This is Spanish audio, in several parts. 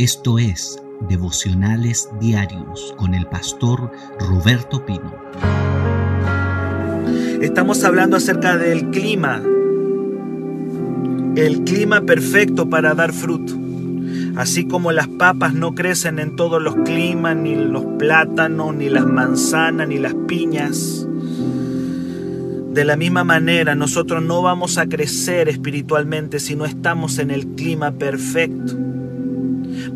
Esto es Devocionales Diarios con el pastor Roberto Pino. Estamos hablando acerca del clima, el clima perfecto para dar fruto. Así como las papas no crecen en todos los climas, ni los plátanos, ni las manzanas, ni las piñas. De la misma manera, nosotros no vamos a crecer espiritualmente si no estamos en el clima perfecto.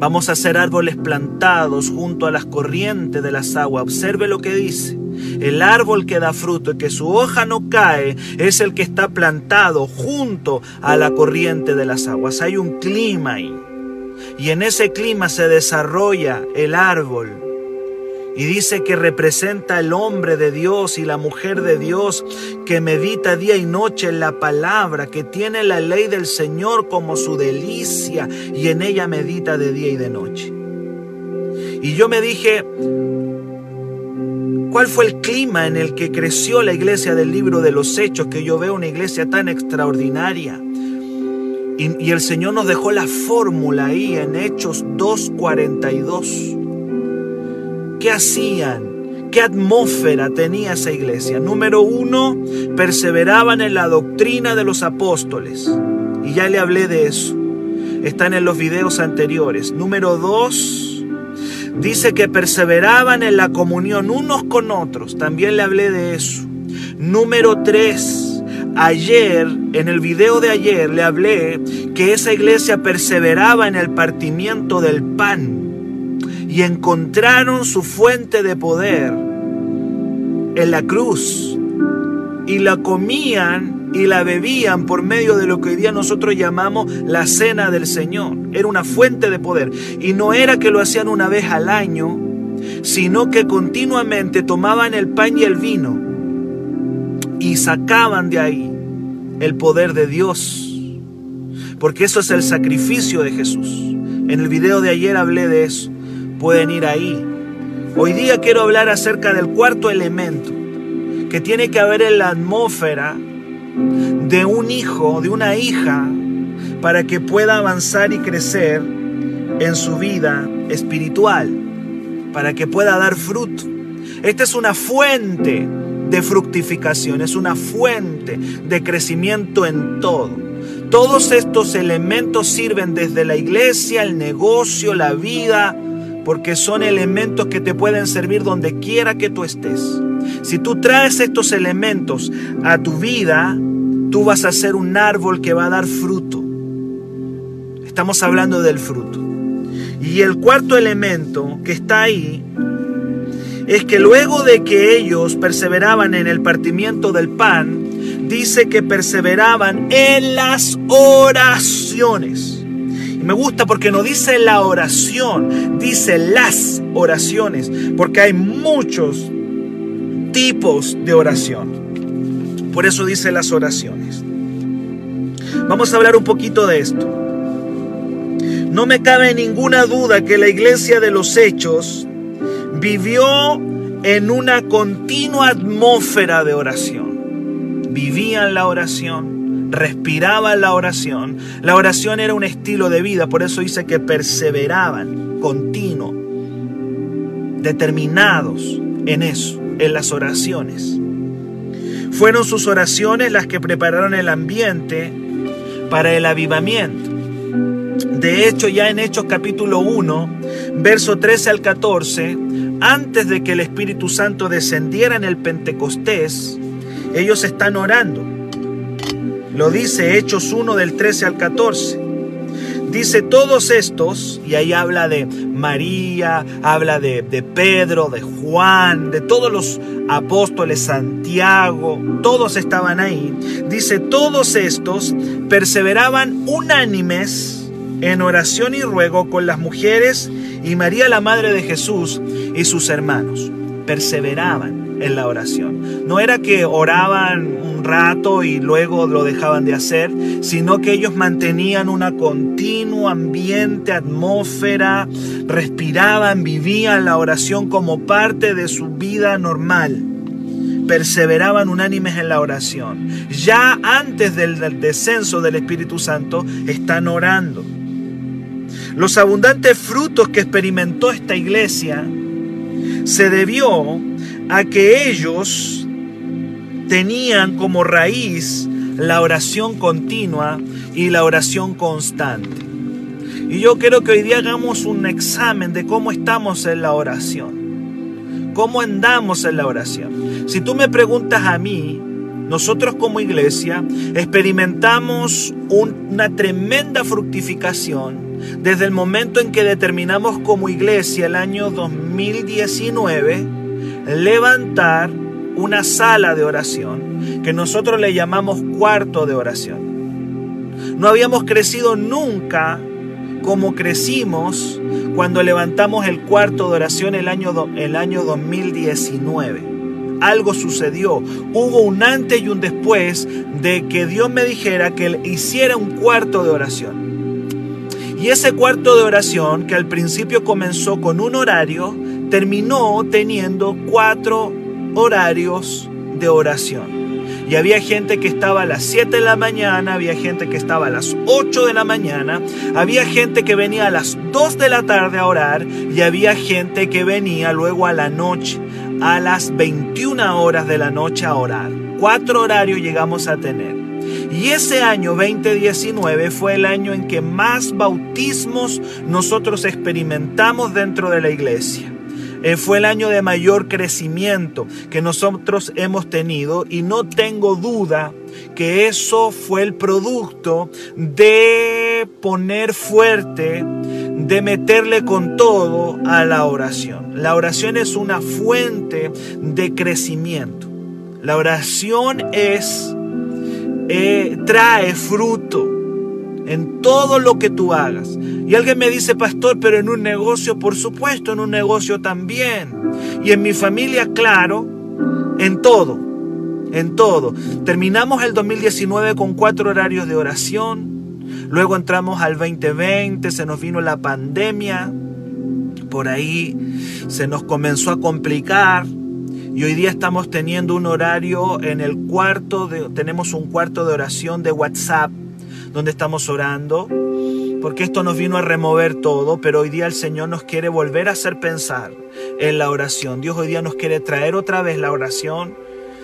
Vamos a ser árboles plantados junto a las corrientes de las aguas. Observe lo que dice. El árbol que da fruto y que su hoja no cae es el que está plantado junto a la corriente de las aguas. Hay un clima ahí. Y en ese clima se desarrolla el árbol y dice que representa el hombre de Dios y la mujer de Dios que medita día y noche en la palabra, que tiene la ley del Señor como su delicia y en ella medita de día y de noche. Y yo me dije, ¿cuál fue el clima en el que creció la iglesia del libro de los Hechos? Que yo veo una iglesia tan extraordinaria. Y, y el Señor nos dejó la fórmula ahí en Hechos 2.42 ¿Qué hacían? ¿Qué atmósfera tenía esa iglesia? Número uno, perseveraban en la doctrina de los apóstoles. Y ya le hablé de eso. Están en los videos anteriores. Número dos, dice que perseveraban en la comunión unos con otros. También le hablé de eso. Número tres, ayer, en el video de ayer, le hablé que esa iglesia perseveraba en el partimiento del pan y encontraron su fuente de poder en la cruz y la comían y la bebían por medio de lo que hoy día nosotros llamamos la cena del Señor. Era una fuente de poder. Y no era que lo hacían una vez al año, sino que continuamente tomaban el pan y el vino y sacaban de ahí el poder de Dios. Porque eso es el sacrificio de Jesús. En el video de ayer hablé de eso pueden ir ahí. Hoy día quiero hablar acerca del cuarto elemento que tiene que haber en la atmósfera de un hijo, de una hija, para que pueda avanzar y crecer en su vida espiritual, para que pueda dar fruto. Esta es una fuente de fructificación, es una fuente de crecimiento en todo. Todos estos elementos sirven desde la iglesia, el negocio, la vida, porque son elementos que te pueden servir donde quiera que tú estés. Si tú traes estos elementos a tu vida, tú vas a ser un árbol que va a dar fruto. Estamos hablando del fruto. Y el cuarto elemento que está ahí es que luego de que ellos perseveraban en el partimiento del pan, dice que perseveraban en las oraciones me gusta porque no dice la oración, dice las oraciones, porque hay muchos tipos de oración. Por eso dice las oraciones. Vamos a hablar un poquito de esto. No me cabe ninguna duda que la iglesia de los hechos vivió en una continua atmósfera de oración. Vivían la oración, respiraban la oración. La oración era un estilo de vida, por eso dice que perseveraban, continuo, determinados en eso, en las oraciones. Fueron sus oraciones las que prepararon el ambiente para el avivamiento. De hecho, ya en Hechos capítulo 1, verso 13 al 14, antes de que el Espíritu Santo descendiera en el Pentecostés, ellos están orando. Lo dice Hechos 1 del 13 al 14. Dice todos estos, y ahí habla de María, habla de, de, Pedro, de Juan, de todos los apóstoles, Santiago, todos estaban ahí. Dice, todos estos perseveraban unánimes en oración y ruego con las mujeres y María la Madre de Jesús y sus hermanos. Perseveraban en la oración. No era que oraban rato y luego lo dejaban de hacer, sino que ellos mantenían una continua ambiente, atmósfera, respiraban, vivían la oración como parte de su vida normal. Perseveraban unánimes en la oración. Ya antes del, del descenso del Espíritu Santo están orando. Los abundantes frutos que experimentó esta iglesia se debió a que ellos tenían como raíz la oración continua y la oración constante. Y yo quiero que hoy día hagamos un examen de cómo estamos en la oración. Cómo andamos en la oración. Si tú me preguntas a mí, nosotros como iglesia experimentamos una tremenda fructificación desde el momento en que determinamos como iglesia el año 2019 levantar una sala de oración que nosotros le llamamos cuarto de oración. No habíamos crecido nunca como crecimos cuando levantamos el cuarto de oración el año, el año 2019 algo sucedió. Hubo un antes y un después de que Dios me dijera que hiciera un cuarto de oración. Y ese cuarto de oración, que al principio comenzó con un horario, terminó teniendo cuatro horarios de oración. Y había gente que estaba a las 7 de la mañana, había gente que estaba a las 8 de la mañana, había gente que venía a las 2 de la tarde a orar y había gente que venía luego a la noche a las 21 horas de la noche a orar. Cuatro horarios llegamos a tener. Y ese año 2019 fue el año en que más bautismos nosotros experimentamos dentro de la iglesia. Eh, fue el año de mayor crecimiento que nosotros hemos tenido y no tengo duda que eso fue el producto de poner fuerte de meterle con todo a la oración. La oración es una fuente de crecimiento. La oración es, eh, trae fruto en todo lo que tú hagas. Y alguien me dice, pastor, pero en un negocio, por supuesto, en un negocio también. Y en mi familia, claro, en todo, en todo. Terminamos el 2019 con cuatro horarios de oración. Luego entramos al 2020, se nos vino la pandemia, por ahí se nos comenzó a complicar y hoy día estamos teniendo un horario en el cuarto, de, tenemos un cuarto de oración de WhatsApp donde estamos orando, porque esto nos vino a remover todo, pero hoy día el Señor nos quiere volver a hacer pensar en la oración. Dios hoy día nos quiere traer otra vez la oración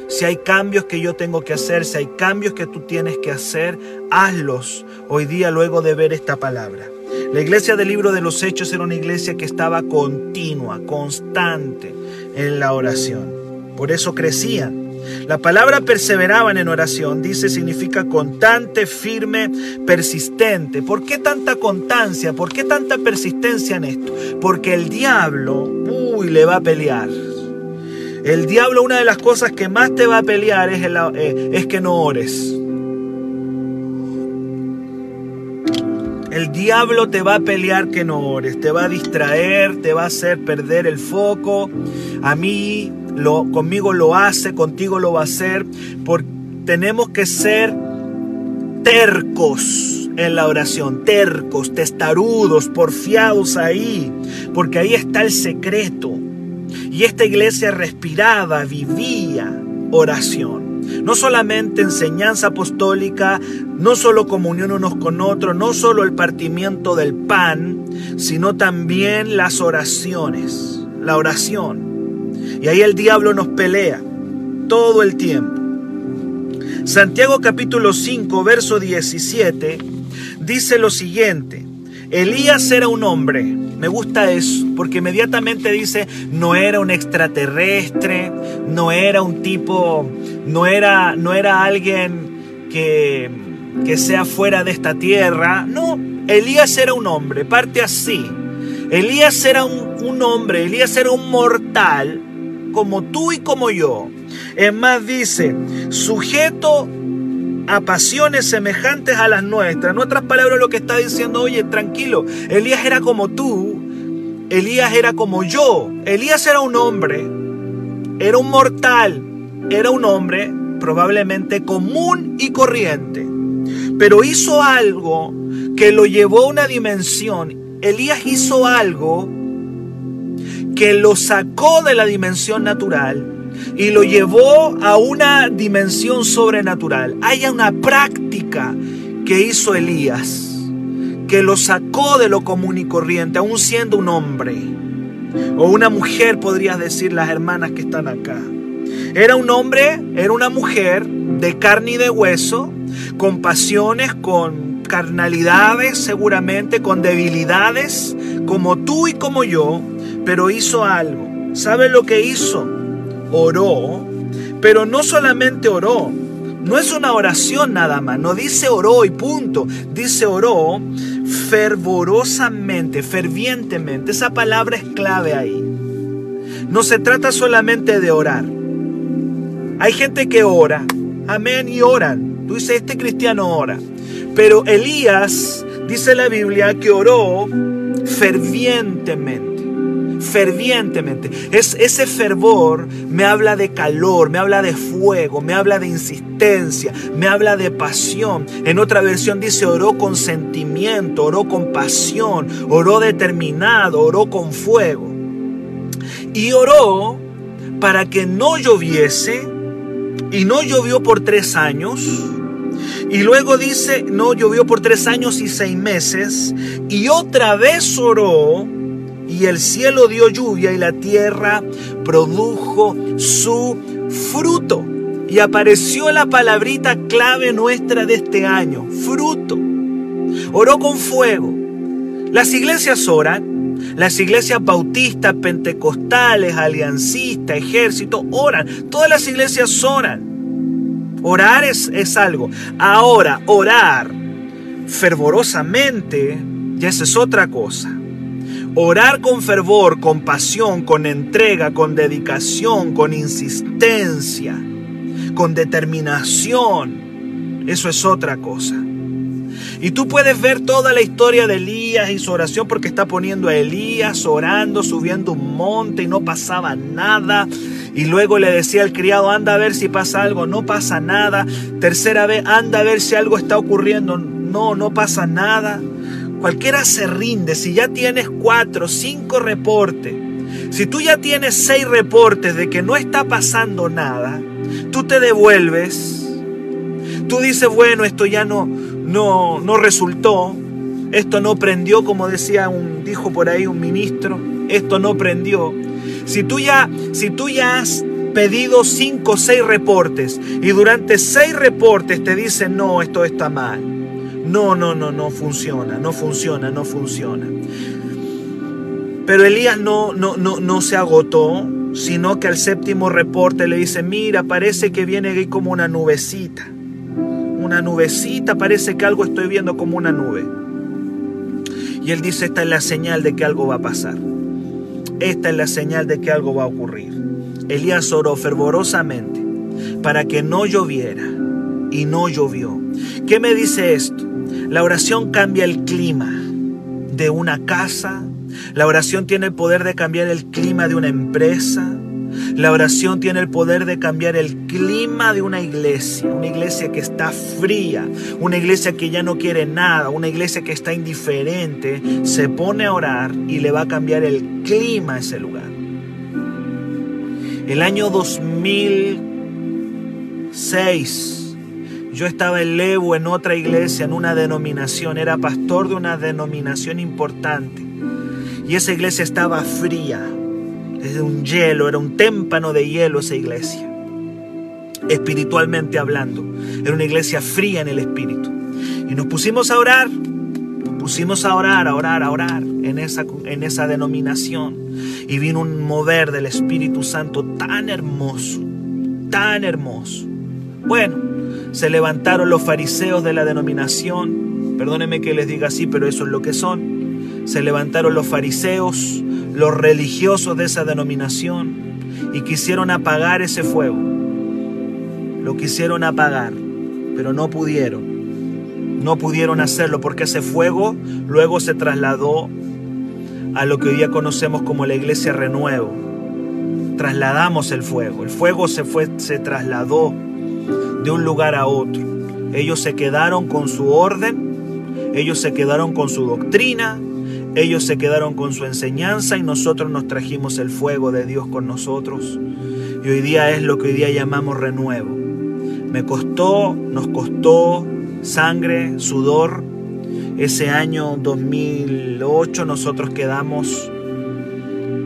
si hay cambios que yo tengo que hacer, si hay cambios que tú tienes que hacer, hazlos hoy día luego de ver esta palabra. La iglesia del libro de los Hechos era una iglesia que estaba continua, constante en la oración. Por eso crecían. La palabra perseveraban en oración, dice, significa constante, firme, persistente. ¿Por qué tanta constancia? ¿Por qué tanta persistencia en esto? Porque el diablo, uy, le va a pelear. El diablo, una de las cosas que más te va a pelear es, eh, es que no ores. El diablo te va a pelear que no ores, te va a distraer, te va a hacer perder el foco. A mí, lo, conmigo lo hace, contigo lo va a hacer. Porque tenemos que ser tercos en la oración, tercos, testarudos, porfiados ahí, porque ahí está el secreto. Y esta iglesia respiraba, vivía oración. No solamente enseñanza apostólica, no solo comunión unos con otros, no solo el partimiento del pan, sino también las oraciones, la oración. Y ahí el diablo nos pelea todo el tiempo. Santiago capítulo 5, verso 17, dice lo siguiente, Elías era un hombre me gusta eso, porque inmediatamente dice, no era un extraterrestre, no era un tipo, no era, no era alguien que, que sea fuera de esta tierra. No, Elías era un hombre, parte así. Elías era un, un hombre, Elías era un mortal, como tú y como yo. Es más, dice, sujeto a pasiones semejantes a las nuestras. En otras palabras, lo que está diciendo, oye, tranquilo, Elías era como tú, Elías era como yo. Elías era un hombre, era un mortal, era un hombre probablemente común y corriente, pero hizo algo que lo llevó a una dimensión. Elías hizo algo que lo sacó de la dimensión natural y lo llevó a una dimensión sobrenatural. Hay una práctica que hizo Elías que lo sacó de lo común y corriente, aún siendo un hombre. O una mujer, podrías decir las hermanas que están acá. Era un hombre, era una mujer de carne y de hueso, con pasiones, con carnalidades seguramente, con debilidades, como tú y como yo, pero hizo algo. ¿Sabe lo que hizo? Oró, pero no solamente oró, no es una oración nada más, no dice oró y punto, dice oró fervorosamente, fervientemente. Esa palabra es clave ahí. No se trata solamente de orar. Hay gente que ora, amén, y oran. Tú dices, este cristiano ora. Pero Elías, dice la Biblia, que oró fervientemente fervientemente. Es, ese fervor me habla de calor, me habla de fuego, me habla de insistencia, me habla de pasión. En otra versión dice oró con sentimiento, oró con pasión, oró determinado, oró con fuego. Y oró para que no lloviese y no llovió por tres años. Y luego dice, no llovió por tres años y seis meses. Y otra vez oró y el cielo dio lluvia y la tierra produjo su fruto. Y apareció la palabrita clave nuestra de este año, fruto. Oró con fuego. Las iglesias oran, las iglesias bautistas, pentecostales, aliancistas, ejército, oran. Todas las iglesias oran. Orar es, es algo. Ahora, orar fervorosamente, ya es otra cosa. Orar con fervor, con pasión, con entrega, con dedicación, con insistencia, con determinación, eso es otra cosa. Y tú puedes ver toda la historia de Elías y su oración porque está poniendo a Elías orando, subiendo un monte y no pasaba nada. Y luego le decía al criado, anda a ver si pasa algo, no pasa nada. Tercera vez, anda a ver si algo está ocurriendo, no, no pasa nada. Cualquiera se rinde si ya tienes cuatro, cinco reportes. Si tú ya tienes seis reportes de que no está pasando nada, tú te devuelves. Tú dices, bueno, esto ya no, no, no resultó. Esto no prendió, como decía un, dijo por ahí un ministro. Esto no prendió. Si tú ya, si tú ya has pedido cinco o seis reportes y durante seis reportes te dicen, no, esto está mal no, no, no, no funciona, no funciona, no funciona. Pero Elías no, no, no, no se agotó, sino que al séptimo reporte le dice, mira, parece que viene ahí como una nubecita. Una nubecita, parece que algo estoy viendo como una nube. Y él dice, esta es la señal de que algo va a pasar. Esta es la señal de que algo va a ocurrir. Elías oró fervorosamente para que no lloviera y no llovió. ¿Qué me dice esto? La oración cambia el clima de una casa. La oración tiene el poder de cambiar el clima de una empresa. La oración tiene el poder de cambiar el clima de una iglesia, una iglesia que está fría, una iglesia que ya no quiere nada, una iglesia que está indiferente, se pone a orar y le va a cambiar el clima a ese lugar. El año 2006 yo estaba en Levo, en otra iglesia, en una denominación, era pastor de una denominación importante. Y esa iglesia estaba fría, desde un hielo, era un témpano de hielo esa iglesia. Espiritualmente hablando, era una iglesia fría en el espíritu. Y nos pusimos a orar, pusimos a orar, a orar, a orar en esa, en esa denominación. Y vino un mover del Espíritu Santo tan hermoso, tan hermoso. Bueno, se levantaron los fariseos de la denominación, perdónenme que les diga así, pero eso es lo que son. Se levantaron los fariseos, los religiosos de esa denominación, y quisieron apagar ese fuego. Lo quisieron apagar, pero no pudieron. No pudieron hacerlo porque ese fuego luego se trasladó a lo que hoy día conocemos como la iglesia renuevo. Trasladamos el fuego. El fuego se fue, se trasladó de un lugar a otro. Ellos se quedaron con su orden, ellos se quedaron con su doctrina, ellos se quedaron con su enseñanza y nosotros nos trajimos el fuego de Dios con nosotros. Y hoy día es lo que hoy día llamamos renuevo. Me costó, nos costó sangre, sudor, Ese año 2008 nosotros quedamos,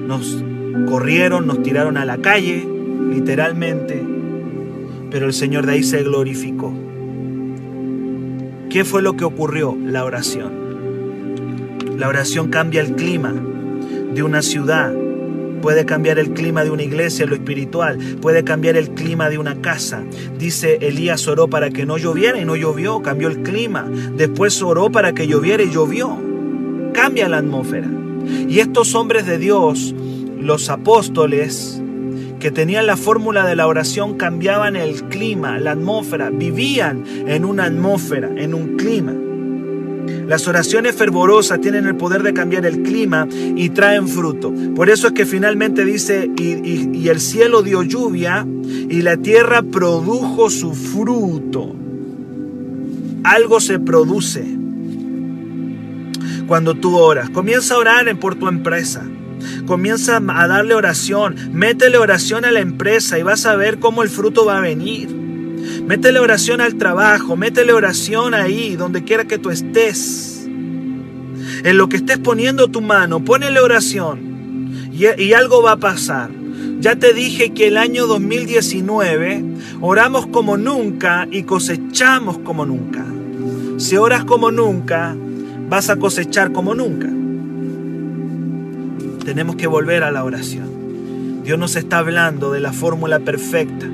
nos corrieron, nos tiraron a la calle, literalmente, pero el Señor de ahí se glorificó. ¿Qué fue lo que ocurrió? La oración. La oración cambia el clima de una ciudad, puede cambiar el clima de una iglesia, lo espiritual, puede cambiar el clima de una casa. Dice, Elías oró para que no lloviera y no llovió, cambió el clima. Después oró para que lloviera y llovió. Cambia la atmósfera. Y estos hombres de Dios, los apóstoles, que tenían la fórmula de la oración cambiaban el clima, la atmósfera, vivían en una atmósfera, en un clima. Las oraciones fervorosas tienen el poder de cambiar el clima y traen fruto. Por eso es que finalmente dice, y, el cielo dio lluvia y la tierra produjo su fruto. Algo se produce cuando tú oras. Comienza a orar por tu empresa. Comienza a darle oración. Métele oración a la empresa y vas a ver cómo el fruto va a venir. Métele oración al trabajo. Métele oración ahí, donde quiera que tú estés. En lo que estés poniendo tu mano, ponele oración. Y, y algo va a pasar. Ya te dije que el año 2019 oramos como nunca y cosechamos como nunca. Si oras como nunca, vas a cosechar como nunca tenemos que volver a la oración. Dios nos está hablando de la fórmula perfecta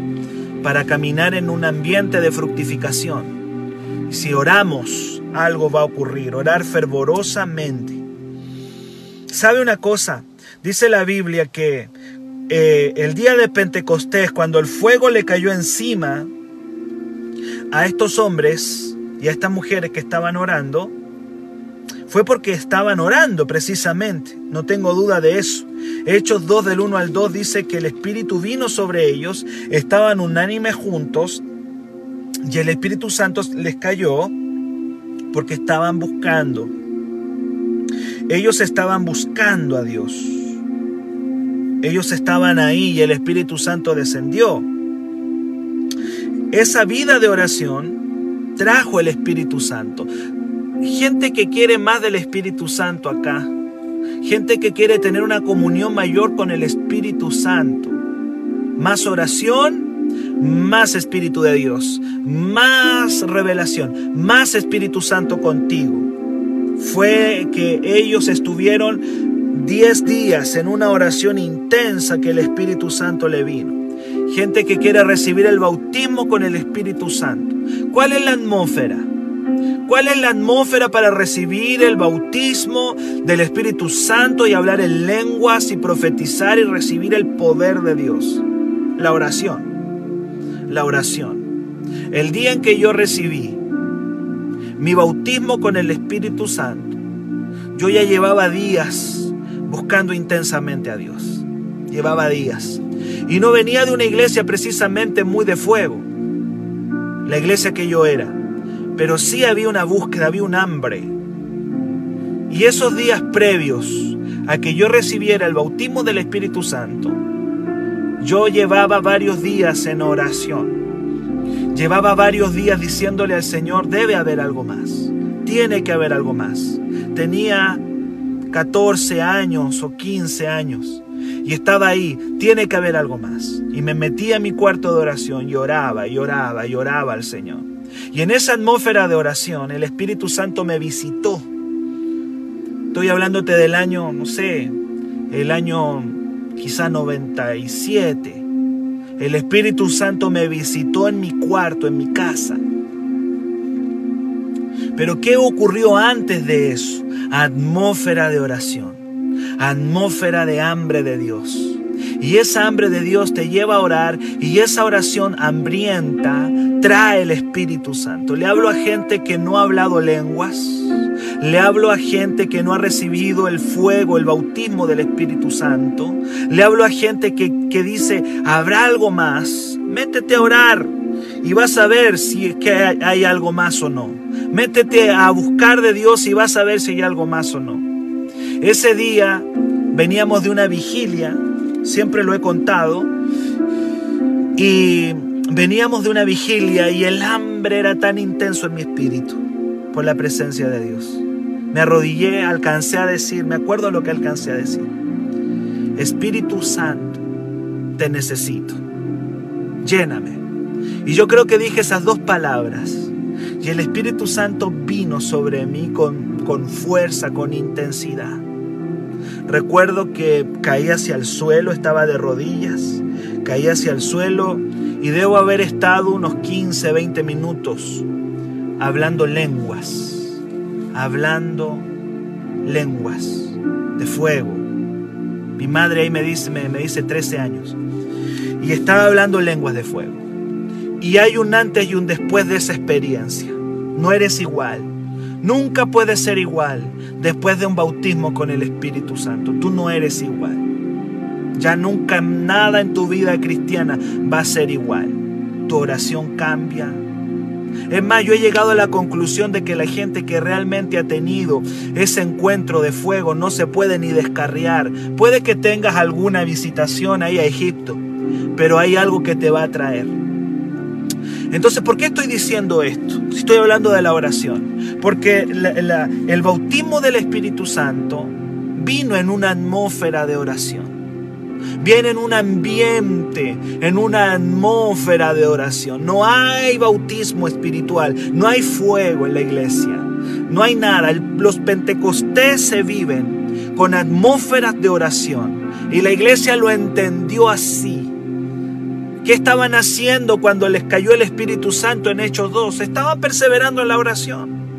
para caminar en un ambiente de fructificación. Si oramos, algo va a ocurrir, orar fervorosamente. ¿Sabe una cosa? Dice la Biblia que eh, el día de Pentecostés, cuando el fuego le cayó encima a estos hombres y a estas mujeres que estaban orando, fue porque estaban orando precisamente, no tengo duda de eso. Hechos 2 del 1 al 2 dice que el Espíritu vino sobre ellos, estaban unánimes juntos y el Espíritu Santo les cayó porque estaban buscando. Ellos estaban buscando a Dios. Ellos estaban ahí y el Espíritu Santo descendió. Esa vida de oración trajo el Espíritu Santo gente que quiere más del Espíritu Santo acá. Gente que quiere tener una comunión mayor con el Espíritu Santo. Más oración, más Espíritu de Dios, más revelación, más Espíritu Santo contigo. Fue que ellos estuvieron 10 días en una oración intensa que el Espíritu Santo le vino. Gente que quiere recibir el bautismo con el Espíritu Santo. ¿Cuál es la atmósfera? ¿Cuál es la atmósfera para recibir el bautismo del Espíritu Santo y hablar en lenguas y profetizar y recibir el poder de Dios? La oración. La oración. El día en que yo recibí mi bautismo con el Espíritu Santo, yo ya llevaba días buscando intensamente a Dios. Llevaba días. Y no venía de una iglesia precisamente muy de fuego. La iglesia que yo era pero sí había una búsqueda, había un hambre. Y esos días previos a que yo recibiera el bautismo del Espíritu Santo, yo llevaba varios días en oración. Llevaba varios días diciéndole al Señor, debe haber algo más, tiene que haber algo más. Tenía 14 años o 15 años y estaba ahí, tiene que haber algo más. Y me metí a mi cuarto de oración y oraba y oraba y oraba al Señor. Y en esa atmósfera de oración el Espíritu Santo me visitó. Estoy hablándote del año, no sé, el año quizá 97. El Espíritu Santo me visitó en mi cuarto, en mi casa. Pero ¿qué ocurrió antes de eso? Atmósfera de oración, atmósfera de hambre de Dios. Y esa hambre de Dios te lleva a orar y esa oración hambrienta trae el Espíritu Santo. Le hablo a gente que no ha hablado lenguas. Le hablo a gente que no ha recibido el fuego, el bautismo del Espíritu Santo. Le hablo a gente que, dice, ¿habrá algo más? Métete a orar y vas a ver si que hay, hay algo más o no. Métete a buscar de Dios y vas a ver si hay algo más o no. Ese día veníamos de una vigilia siempre lo he contado. Y veníamos de una vigilia y el hambre era tan intenso en mi espíritu por la presencia de Dios. me arrodillé, alcancé a decir, me acuerdo lo que alcancé a decir. Espíritu Santo, te necesito. Lléname. Y yo creo que dije esas dos palabras. Y el Espíritu Santo vino sobre mí con, con fuerza, con intensidad. Recuerdo que caí hacia el suelo, estaba de rodillas, caí hacia el suelo y debo haber estado unos 15, 20 minutos hablando lenguas, hablando lenguas de fuego. Mi madre ahí me dice, me, dice 13 años. Y estaba hablando lenguas de fuego. Y hay un antes y un después de esa experiencia. No eres igual. Nunca puedes ser igual después de un bautismo con el Espíritu Santo. Tú no eres igual. Ya nunca nada en tu vida cristiana va a ser igual. Tu oración cambia, es más, yo he llegado a la conclusión de que la gente que realmente ha tenido ese encuentro de fuego no se puede ni descarriar. Puede que tengas alguna visitación ahí a Egipto, pero hay algo que te va a traer. Entonces, ¿por qué estoy diciendo esto? Si estoy hablando de la oración. Porque el bautismo del Espíritu Santo vino en una atmósfera de oración viene en un ambiente, en una atmósfera de oración. No hay bautismo espiritual, no hay fuego en la iglesia, no hay nada. Los pentecostés se viven con atmósferas de oración y la iglesia lo entendió así. ¿Qué estaban haciendo cuando les cayó el Espíritu Santo en Hechos 2? Estaban perseverando en la oración.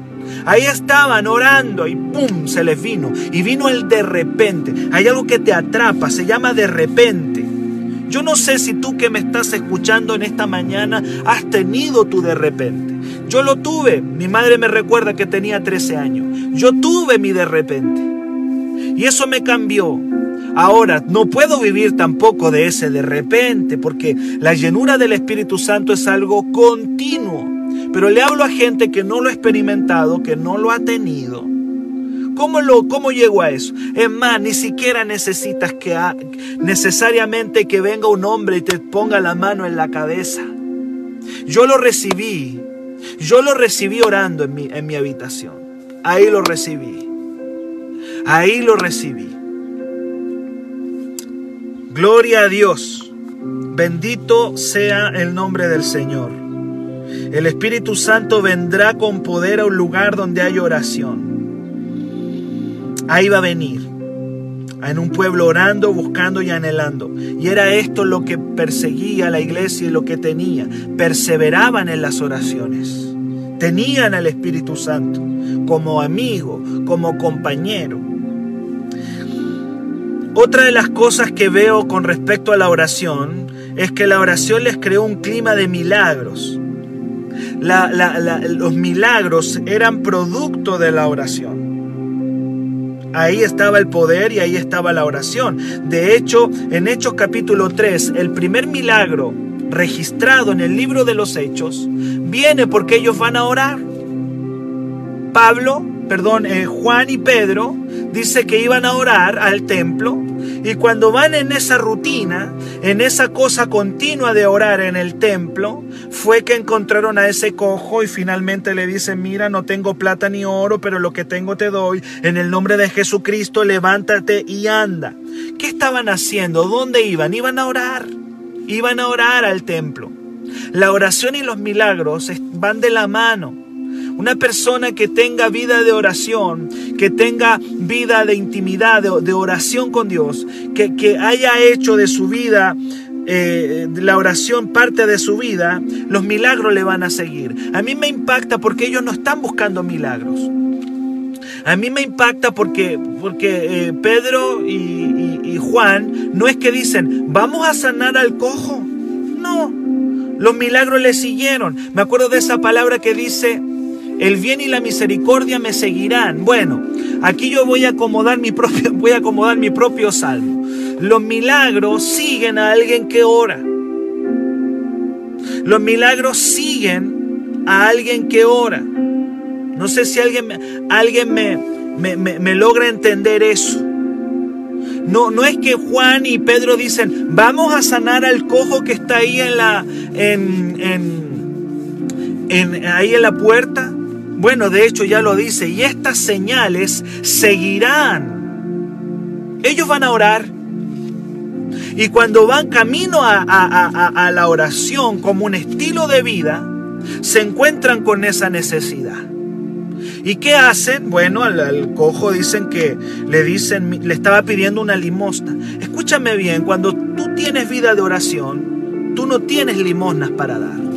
Ahí estaban orando y ¡pum! se les vino. Y vino el de repente. Hay algo que te atrapa, se llama de repente. Yo no sé si tú que me estás escuchando en esta mañana has tenido tu de repente. Yo lo tuve. Mi madre me recuerda que tenía 13 años. Yo tuve mi de repente. Y eso me cambió. Ahora, no puedo vivir tampoco de ese de repente, porque la llenura del Espíritu Santo es algo continuo. Pero le hablo a gente que no lo ha experimentado, que no lo ha tenido. ¿Cómo, lo, ¿Cómo llego a eso? Es más, ni siquiera necesitas que necesariamente que venga un hombre y te ponga la mano en la cabeza. Yo lo recibí. Yo lo recibí orando en mi, en mi habitación. Ahí lo recibí. Ahí lo recibí. Gloria a Dios. Bendito sea el nombre del Señor. El Espíritu Santo vendrá con poder a un lugar donde hay oración. Ahí va a venir. En un pueblo orando, buscando y anhelando. Y era esto lo que perseguía la iglesia y lo que tenía. Perseveraban en las oraciones. Tenían al Espíritu Santo como amigo, como compañero. Otra de las cosas que veo con respecto a la oración es que la oración les creó un clima de milagros los milagros eran producto de la oración. Ahí estaba el poder y ahí estaba la oración. De hecho, en Hechos capítulo 3, el primer milagro registrado en el libro de los Hechos viene porque ellos van a orar. Pablo, perdón, eh, Juan y Pedro dice que iban a orar al templo y cuando van en esa rutina, en esa cosa continua de orar en el templo, fue que encontraron a ese cojo y finalmente le dicen, mira, no tengo plata ni oro, pero lo que tengo te doy. En el nombre de Jesucristo, levántate y anda. ¿Qué estaban haciendo? ¿Dónde iban? Iban a orar. Iban a orar al templo. La oración y los milagros van de la mano. Una persona que tenga vida de oración, que tenga vida de intimidad, de, oración con Dios, que, haya hecho de su vida eh, la oración parte de su vida, los milagros le van a seguir. A mí me impacta porque ellos no están buscando milagros. A mí me impacta porque, porque eh, Pedro y Juan no es que dicen, vamos a sanar al cojo. No, los milagros le siguieron. Me acuerdo de esa palabra que dice, el bien y la misericordia me seguirán. Bueno, aquí yo voy a acomodar mi propio, voy a acomodar mi propio salmo. Los milagros siguen a alguien que ora. Los milagros siguen a alguien que ora. No sé si alguien, alguien me, me, logra entender eso. No, no es que Juan y Pedro dicen, vamos a sanar al cojo que está ahí en la, en, en, ahí en la puerta Bueno, de hecho ya lo dice, y estas señales seguirán. Ellos van a orar. Y cuando van camino a, la oración como un estilo de vida, se encuentran con esa necesidad. ¿Y qué hacen? Bueno, al, cojo dicen que le dicen, le estaba pidiendo una limosna. Escúchame bien, cuando tú tienes vida de oración, tú no tienes limosnas para dar.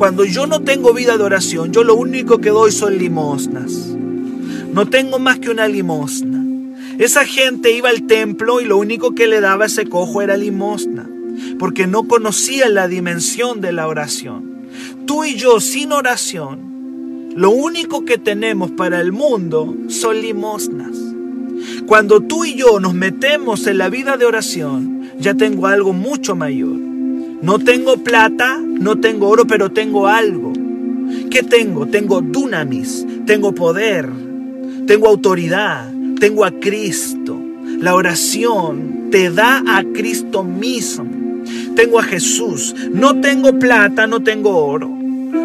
Cuando yo no tengo vida de oración, yo lo único que doy son limosnas. No tengo más que una limosna. Esa gente iba al templo y lo único que le daba ese cojo era limosna, porque no conocía la dimensión de la oración. Tú y yo sin oración lo único que tenemos para el mundo son limosnas. Cuando tú y yo nos metemos en la vida de oración, ya tengo algo mucho mayor. No tengo plata, no tengo oro, pero tengo algo. ¿Qué tengo? Tengo dunamis, tengo poder, tengo autoridad, tengo a Cristo. La oración te da a Cristo mismo. Tengo a Jesús. No tengo plata, no tengo oro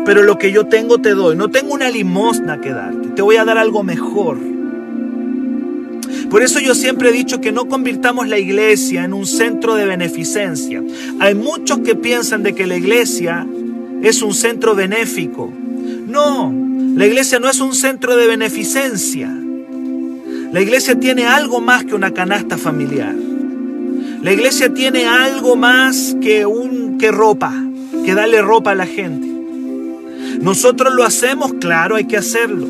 pero lo que yo tengo te doy. No tengo una limosna que darte, te voy a dar algo mejor. Por eso yo siempre he dicho que no convirtamos la iglesia en un centro de beneficencia. Hay muchos que piensan de que la iglesia es un centro benéfico. No, la iglesia no es un centro de beneficencia. La iglesia tiene algo más que una canasta familiar. La iglesia tiene algo más que un que ropa, que darle ropa a la gente. Nosotros lo hacemos, claro, hay que hacerlo.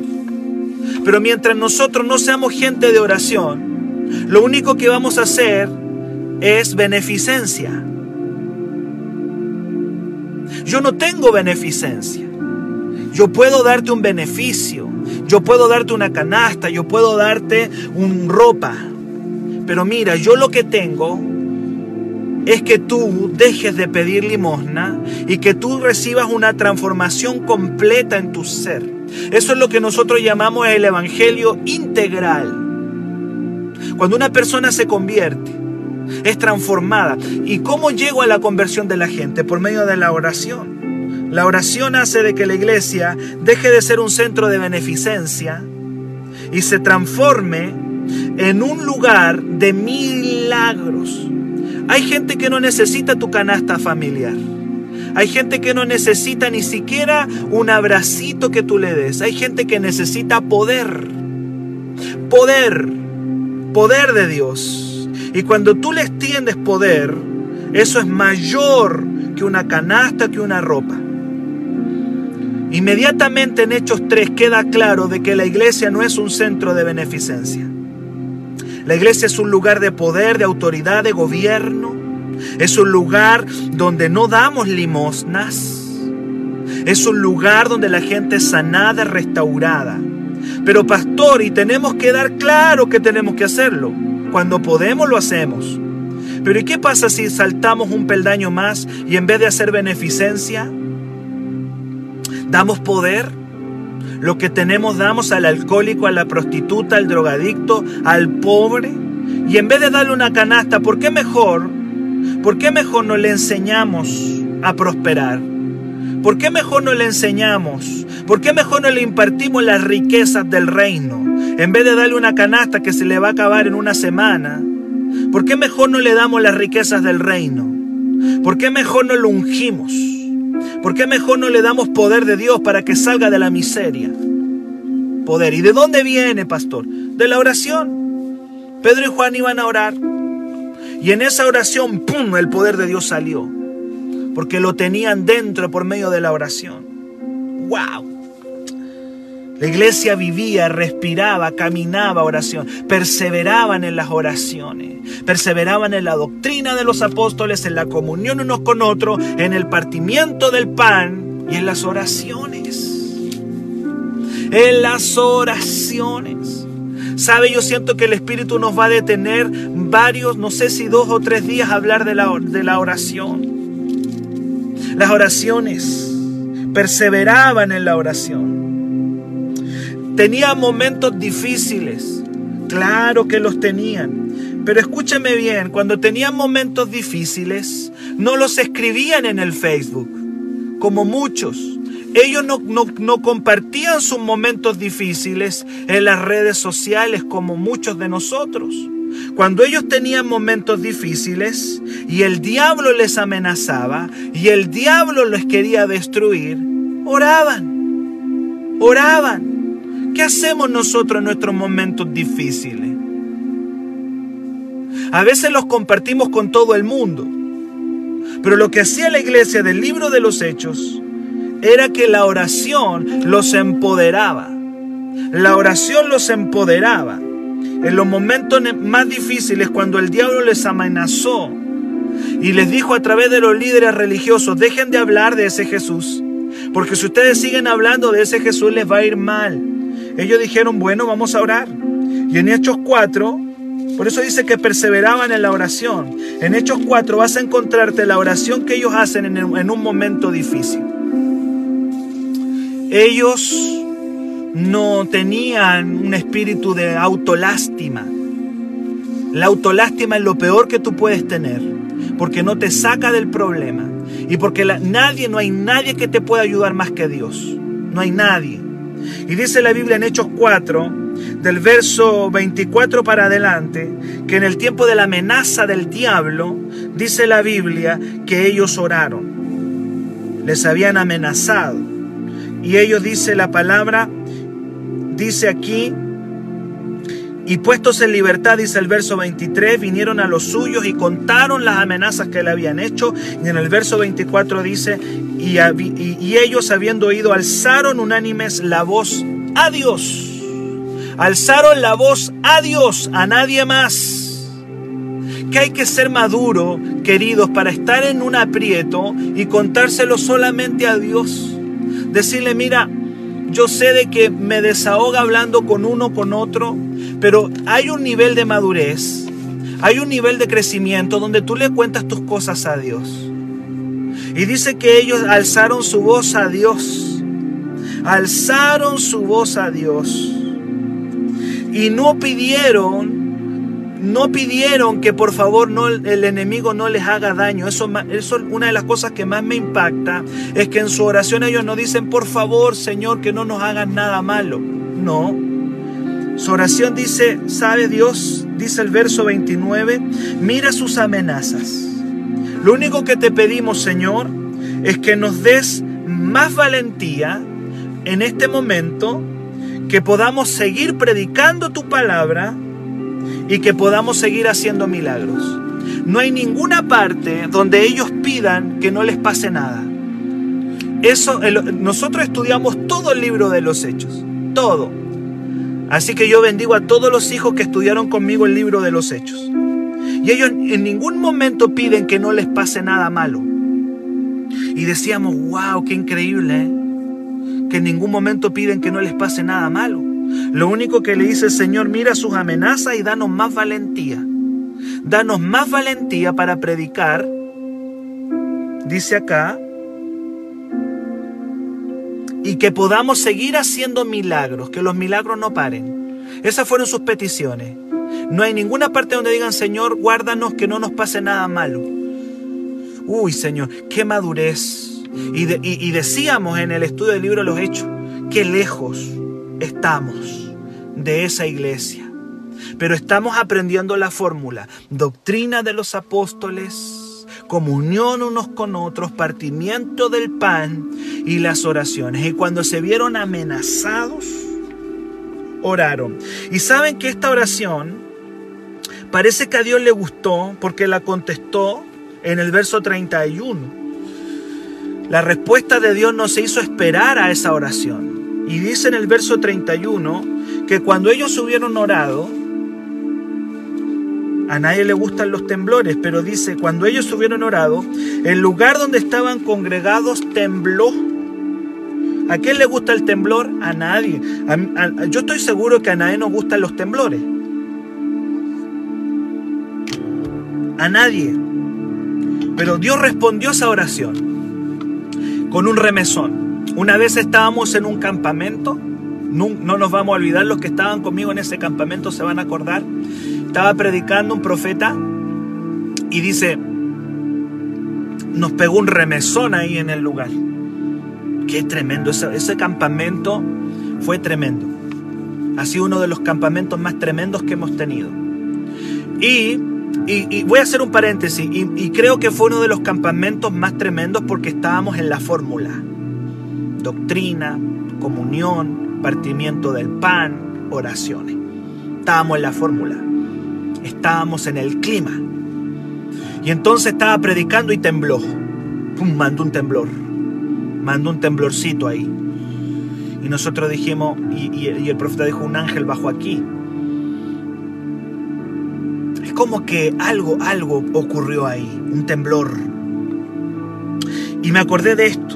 Pero mientras nosotros no seamos gente de oración, lo único que vamos a hacer es beneficencia. Yo no tengo beneficencia. Yo puedo darte un beneficio, yo puedo darte una canasta, yo puedo darte un ropa. Pero mira, yo lo que tengo es que tú dejes de pedir limosna y que tú recibas una transformación completa en tu ser. Eso es lo que nosotros llamamos el Evangelio integral. Cuando una persona se convierte, es transformada. ¿Y cómo llego a la conversión de la gente? Por medio de la oración. La oración hace de que la iglesia deje de ser un centro de beneficencia y se transforme en un lugar de milagros. Hay gente que no necesita tu canasta familiar. Hay gente que no necesita ni siquiera un abracito que tú le des. Hay gente que necesita poder. Poder. Poder de Dios. Y cuando tú le extiendes poder, eso es mayor que una canasta, que una ropa. Inmediatamente en Hechos 3 queda claro de que la iglesia no es un centro de beneficencia. La iglesia es un lugar de poder, de autoridad, de gobierno. Es un lugar donde no damos limosnas. Es un lugar donde la gente es sanada, restaurada. Pero pastor, y tenemos que dar claro que tenemos que hacerlo. Cuando podemos lo hacemos. Pero ¿y qué pasa si saltamos un peldaño más y en vez de hacer beneficencia, damos poder? Lo que tenemos damos al alcohólico, a la prostituta, al drogadicto, al pobre. Y en vez de darle una canasta, ¿por qué mejor? ¿Por qué mejor no le enseñamos a prosperar? ¿Por qué mejor no le enseñamos? ¿Por qué mejor no le impartimos las riquezas del reino? En vez de darle una canasta que se le va a acabar en una semana, ¿por qué mejor no le damos las riquezas del reino? ¿Por qué mejor no lo ungimos? ¿Por qué mejor no le damos poder de Dios para que salga de la miseria? Poder. ¿Y de dónde viene, pastor? De la oración. Pedro y Juan iban a orar. Y en esa oración, ¡pum!, el poder de Dios salió. Porque lo tenían dentro por medio de la oración. ¡Wow! La iglesia vivía, respiraba, caminaba oración, perseveraban en las oraciones, perseveraban en la doctrina de los apóstoles, en la comunión unos con otros, en el partimiento del pan y en las oraciones. En las oraciones. Sabe, yo siento que el Espíritu nos va a detener varios, no sé si dos o tres días a hablar de la, de la oración. Las oraciones perseveraban en la oración. Tenían momentos difíciles, claro que los tenían. Pero escúcheme bien, cuando tenían momentos difíciles, no los escribían en el Facebook, como muchos. Ellos no, no, compartían sus momentos difíciles en las redes sociales como muchos de nosotros. Cuando ellos tenían momentos difíciles y el diablo les amenazaba y el diablo les quería destruir, oraban, oraban. ¿Qué hacemos nosotros en nuestros momentos difíciles? A veces los compartimos con todo el mundo. Pero lo que hacía la iglesia del libro de los hechos era que la oración los empoderaba. La oración los empoderaba. En los momentos más difíciles, cuando el diablo les amenazó y les dijo a través de los líderes religiosos, dejen de hablar de ese Jesús, porque si ustedes siguen hablando de ese Jesús les va a ir mal. Ellos dijeron, bueno, vamos a orar. Y en Hechos 4, por eso dice que perseveraban en la oración. En Hechos 4 vas a encontrarte la oración que ellos hacen en, un momento difícil. Ellos no tenían un espíritu de autolástima. La autolástima es lo peor que tú puedes tener, porque no te saca del problema y porque nadie, no hay nadie que te pueda ayudar más que Dios. No hay nadie. Y dice la Biblia en Hechos 4, del verso 24 para adelante, que en el tiempo de la amenaza del diablo, dice la Biblia que ellos oraron. Les habían amenazado. Y ellos, dice la palabra, dice aquí, y puestos en libertad, dice el verso 23, vinieron a los suyos y contaron las amenazas que le habían hecho. Y en el verso 24 dice, y, ellos habiendo oído, alzaron unánimes la voz a Dios. Alzaron la voz a Dios, a nadie más. Que hay que ser maduro, queridos, para estar en un aprieto y contárselo solamente a Dios. Decirle, mira, yo sé de que me desahoga hablando con uno, con otro, pero hay un nivel de madurez, hay un nivel de crecimiento donde tú le cuentas tus cosas a Dios. Y dice que ellos alzaron su voz a Dios, alzaron su voz a Dios. Y no pidieron no pidieron que por favor no, el enemigo no les haga daño. Eso, eso una de las cosas que más me impacta es que en su oración ellos no dicen, por favor, Señor, que no nos hagan nada malo. No. Su oración dice, ¿sabe Dios? Dice el verso 29, mira sus amenazas. Lo único que te pedimos, Señor, es que nos des más valentía en este momento, que podamos seguir predicando tu palabra y que podamos seguir haciendo milagros. No hay ninguna parte donde ellos pidan que no les pase nada. Eso, nosotros estudiamos todo el libro de los hechos, todo. Así que yo bendigo a todos los hijos que estudiaron conmigo el libro de los hechos. Y ellos en ningún momento piden que no les pase nada malo. Y decíamos, wow, qué increíble, ¿eh? que en ningún momento piden que no les pase nada malo. Lo único que le dice el Señor, mira sus amenazas y danos más valentía. Danos más valentía para predicar. Dice acá. Y que podamos seguir haciendo milagros, que los milagros no paren. Esas fueron sus peticiones. No hay ninguna parte donde digan, Señor, guárdanos que no nos pase nada malo. Uy, Señor, qué madurez. Y, decíamos en el estudio del libro los Hechos, qué lejos estamos de esa iglesia. Pero estamos aprendiendo la fórmula, doctrina de los apóstoles, comunión unos con otros, partimiento del pan y las oraciones. Y cuando se vieron amenazados, oraron. Y saben que esta oración parece que a Dios le gustó porque la contestó en el verso 31. La respuesta de Dios no se hizo esperar a esa oración. Y dice en el verso 31 que cuando ellos hubieron orado, a nadie le gustan los temblores, pero dice, cuando ellos hubieron orado, el lugar donde estaban congregados tembló. ¿A quién le gusta el temblor? A nadie. yo estoy seguro que a nadie nos gustan los temblores. A nadie. Pero Dios respondió esa oración con un remesón. Una vez estábamos en un campamento, no, nos vamos a olvidar, los que estaban conmigo en ese campamento se van a acordar. Estaba predicando un profeta y dice, nos pegó un remesón ahí en el lugar. Qué tremendo. Ese, ese campamento fue tremendo. Ha sido uno de los campamentos más tremendos que hemos tenido. Y, y, voy a hacer un paréntesis. Y, y creo que fue uno de los campamentos más tremendos porque estábamos en la fórmula. Doctrina, comunión, partimiento del pan, oraciones. Estábamos en la fórmula. Estábamos en el clima. Y entonces estaba predicando y tembló. Pum, mandó un temblor. Mandó un temblorcito ahí. Y nosotros dijimos, y, el profeta dijo, un ángel bajó aquí. Es como que algo, algo ocurrió ahí, un temblor. Y me acordé de esto.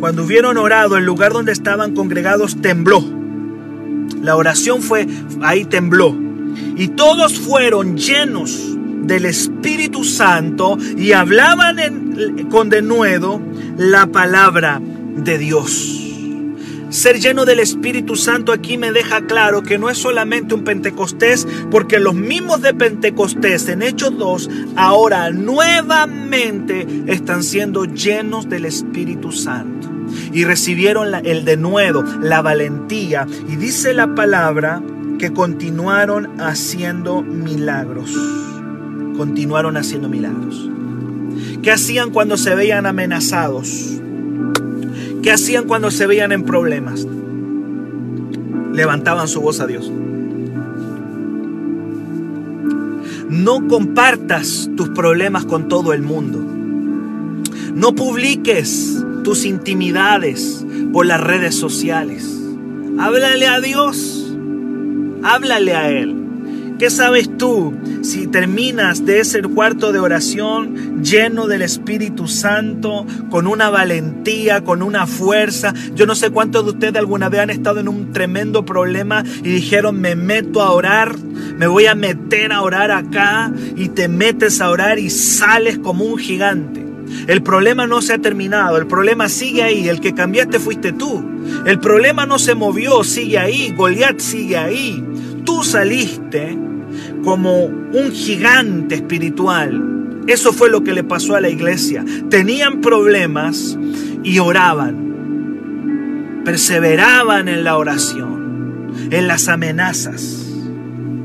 Cuando hubieron orado, el lugar donde estaban congregados tembló. La oración fue, ahí tembló. Y todos fueron llenos del Espíritu Santo y hablaban con denuedo la palabra de Dios. Ser lleno del Espíritu Santo aquí me deja claro que no es solamente un Pentecostés, porque los mismos de Pentecostés en Hechos 2 ahora nuevamente están siendo llenos del Espíritu Santo. Y recibieron el denuedo, la valentía. Y dice la palabra que continuaron haciendo milagros continuaron haciendo milagros. ¿Qué hacían cuando se veían amenazados? ¿Qué hacían cuando se veían en problemas? Levantaban su voz a Dios. No compartas tus problemas con todo el mundo. No publiques tus intimidades por las redes sociales. Háblale a Dios. Háblale a Él. ¿Qué sabes tú si terminas de ese cuarto de oración lleno del Espíritu Santo, con una valentía, con una fuerza? Yo no sé cuántos de ustedes alguna vez han estado en un tremendo problema y dijeron, me meto a orar, me voy a meter a orar acá y te metes a orar y sales como un gigante. El problema no se ha terminado, el problema sigue ahí, el que cambiaste fuiste tú. El problema no se movió, sigue ahí, Goliat sigue ahí. Tú saliste como un gigante espiritual. Eso fue lo que le pasó a la iglesia. Tenían problemas y oraban. Perseveraban en la oración, en las amenazas.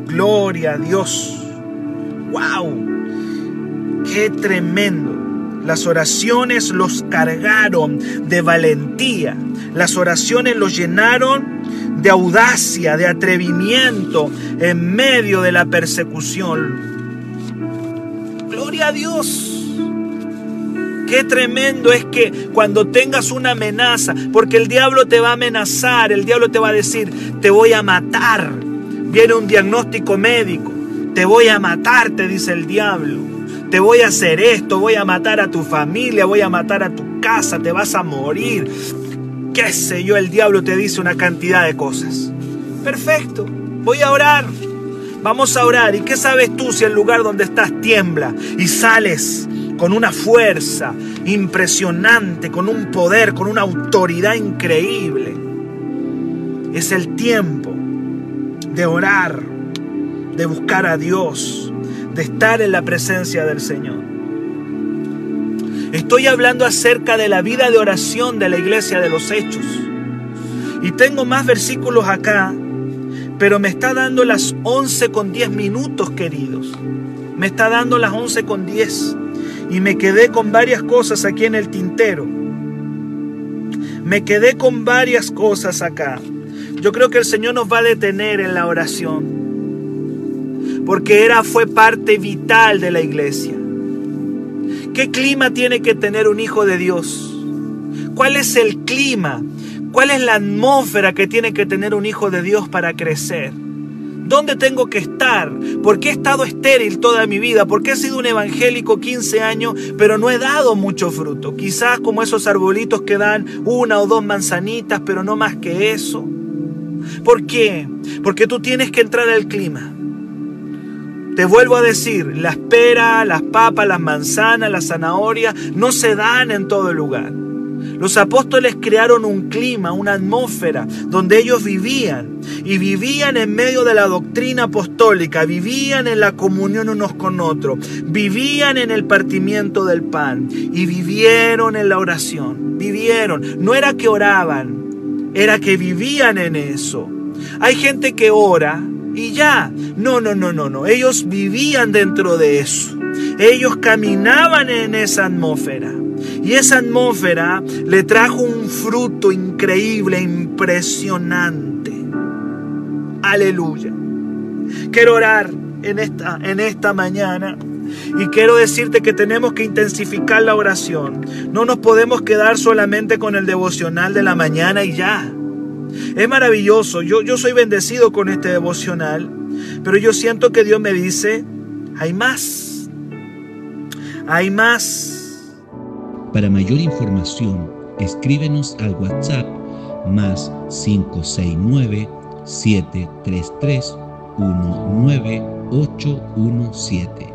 Gloria a Dios. ¡Wow! ¡Qué tremendo! Las oraciones los cargaron de valentía. Las oraciones los llenaron de audacia, de atrevimiento en medio de la persecución. Gloria a Dios. Qué tremendo es que cuando tengas una amenaza, porque el diablo te va a amenazar, el diablo te va a decir, te voy a matar. Viene un diagnóstico médico, te voy a matar, te dice el diablo. Te voy a hacer esto, voy a matar a tu familia, voy a matar a tu casa, te vas a morir qué sé yo, el diablo te dice una cantidad de cosas. Perfecto, voy a orar. Vamos a orar. ¿Y qué sabes tú si el lugar donde estás tiembla y sales con una fuerza impresionante, con un poder, con una autoridad increíble? Es el tiempo de orar, de buscar a Dios, de estar en la presencia del Señor. Estoy hablando acerca de la vida de oración de la iglesia de los hechos. Y tengo más versículos acá, pero me está dando las 11 con 10 minutos, queridos. Me está dando las 11 con 10. Y me quedé con varias cosas aquí en el tintero. Me quedé con varias cosas acá. Yo creo que el Señor nos va a detener en la oración. Porque era, fue parte vital de la iglesia. ¿Qué clima tiene que tener un hijo de Dios? ¿Cuál es el clima? ¿Cuál es la atmósfera que tiene que tener un hijo de Dios para crecer? ¿Dónde tengo que estar? ¿Por qué he estado estéril toda mi vida? ¿Por qué he sido un evangélico 15 años, pero no he dado mucho fruto? Quizás como esos arbolitos que dan una o dos manzanitas, pero no más que eso. ¿Por qué? Porque tú tienes que entrar al clima. Te vuelvo a decir, las peras, las papas, las manzanas, las zanahorias no se dan en todo el lugar. Los apóstoles crearon un clima, una atmósfera donde ellos vivían y vivían en medio de la doctrina apostólica, vivían en la comunión unos con otros, vivían en el partimiento del pan y vivieron en la oración, vivieron. No era que oraban, era que vivían en eso. Hay gente que ora y ya. No, no, no, no, no. Ellos vivían dentro de eso. Ellos caminaban en esa atmósfera. Y esa atmósfera le trajo un fruto increíble, impresionante. Aleluya. Quiero orar en esta, en esta mañana. Y quiero decirte que tenemos que intensificar la oración. No nos podemos quedar solamente con el devocional de la mañana y ya. Es maravilloso. Yo, yo soy bendecido con este devocional. Pero yo siento que Dios me dice, hay más. Hay más. Para mayor información, escríbenos al WhatsApp más 569 733 19817.